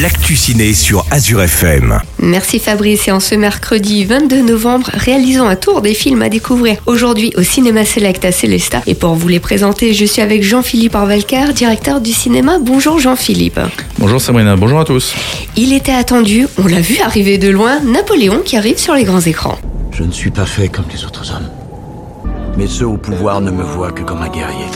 l'actu ciné sur Azure FM. Merci Fabrice et en ce mercredi 22 novembre, réalisons un tour des films à découvrir aujourd'hui au Cinéma Select à Célesta. Et pour vous les présenter, je suis avec Jean-Philippe Arvalcar, directeur du cinéma. Bonjour Jean-Philippe. Bonjour Sabrina, bonjour à tous. Il était attendu, on l'a vu arriver de loin, Napoléon qui arrive sur les grands écrans. Je ne suis pas fait comme les autres hommes. Mais ceux au pouvoir ne me voient que comme un guerrier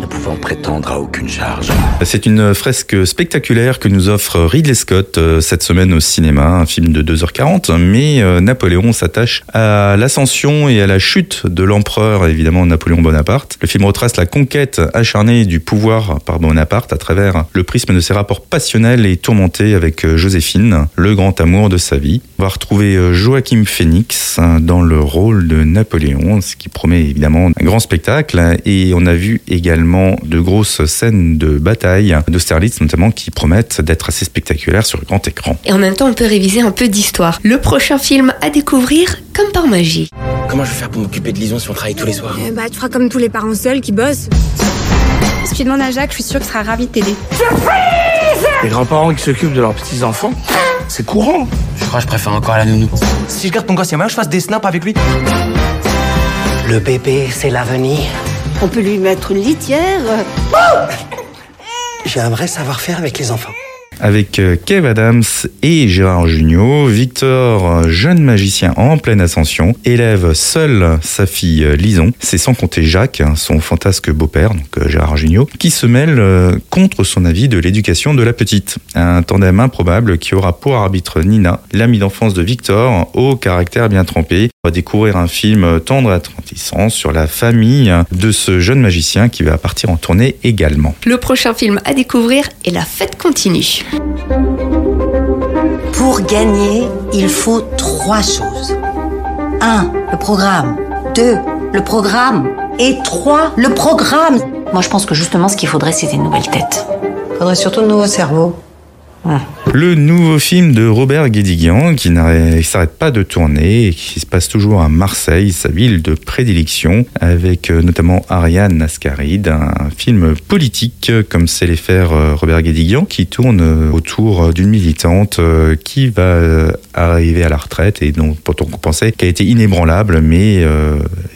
ne pouvant prétendre à aucune charge. C'est une fresque spectaculaire que nous offre Ridley Scott euh, cette semaine au cinéma, un film de 2h40, mais euh, Napoléon s'attache à l'ascension et à la chute de l'empereur, évidemment Napoléon Bonaparte. Le film retrace la conquête acharnée du pouvoir par Bonaparte à travers le prisme de ses rapports passionnels et tourmentés avec euh, Joséphine, le grand amour de sa vie. On va retrouver Joachim Phoenix dans le rôle de Napoléon, ce qui promet évidemment un grand spectacle, et on a vu également de grosses scènes de bataille d'Austerlitz notamment qui promettent d'être assez spectaculaires sur le grand écran. Et en même temps, on peut réviser un peu d'histoire. Le prochain film à découvrir comme par magie. Comment je vais faire pour m'occuper de Lison si on travaille tous les soirs? Eh Bah, tu feras comme tous les parents seuls qui bossent. Si tu demandes à Jacques, je suis sûre qu'il sera ravi de t'aider. Les grands-parents qui s'occupent de leurs petits-enfants, c'est courant. Je crois que je préfère encore la nounou. Si je garde ton gosse, y'a moyen que je fasse des snaps avec lui? Le bébé, c'est l'avenir. On peut lui mettre une litière. J'ai un vrai savoir-faire avec les enfants avec euh, Kev Adams et Gérard Jugnot. Victor, jeune magicien en pleine ascension, élève seul sa fille euh, Lison. C'est sans compter Jacques, son fantasque beau-père, donc euh, Gérard Jugnot, qui se mêle contre son avis de l'éducation de la petite. Un tandem improbable qui aura pour arbitre Nina, l'amie d'enfance de Victor, au caractère bien trempé. On va découvrir un film tendre et attendrissant sur la famille de ce jeune magicien qui va partir en tournée également. Le prochain film à découvrir est La fête continue. Pour gagner, il faut trois choses. 1. Le programme. 2. Le programme. Et 3. Le programme. Moi, je pense que justement, ce qu'il faudrait, c'est des nouvelles têtes. Il faudrait surtout de nouveaux cerveaux. Le nouveau film de Robert Guédiguian qui ne s'arrête pas de tourner et qui se passe toujours à Marseille, sa ville de prédilection, avec euh, notamment Ariane Ascaride, un film politique comme sait les faire euh, Robert Guédiguian qui tourne euh, autour d'une militante qui va arriver à la retraite et dont on pensait qu'elle était inébranlable mais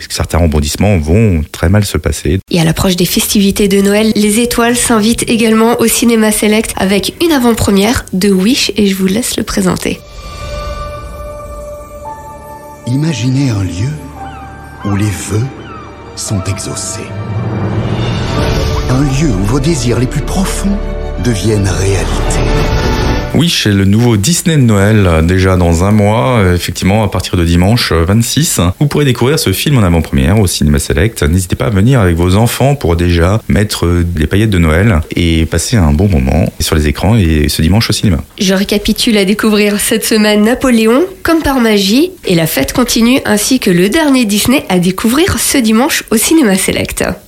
certains rebondissements vont très mal se passer? Et à l'approche des festivités de Noël, les étoiles s'invitent également au cinéma select avec une avant-première de Wish et je vous laisse le présenter. Imaginez un lieu où les vœux sont exaucés. Un lieu où vos désirs les plus profonds deviennent réalité. Wish est le nouveau Disney de Noël, déjà dans un mois, euh, effectivement à partir de dimanche 26. Euh, vous pourrez découvrir ce film en avant-première au Cinéma Select. N'hésitez pas à venir avec vos enfants pour déjà mettre des paillettes de Noël et passer un bon moment sur les écrans et ce dimanche au cinéma. Je récapitule à découvrir cette semaine Napoléon, comme par magie, et la fête continue ainsi que le dernier Disney à découvrir ce dimanche au Cinéma Select.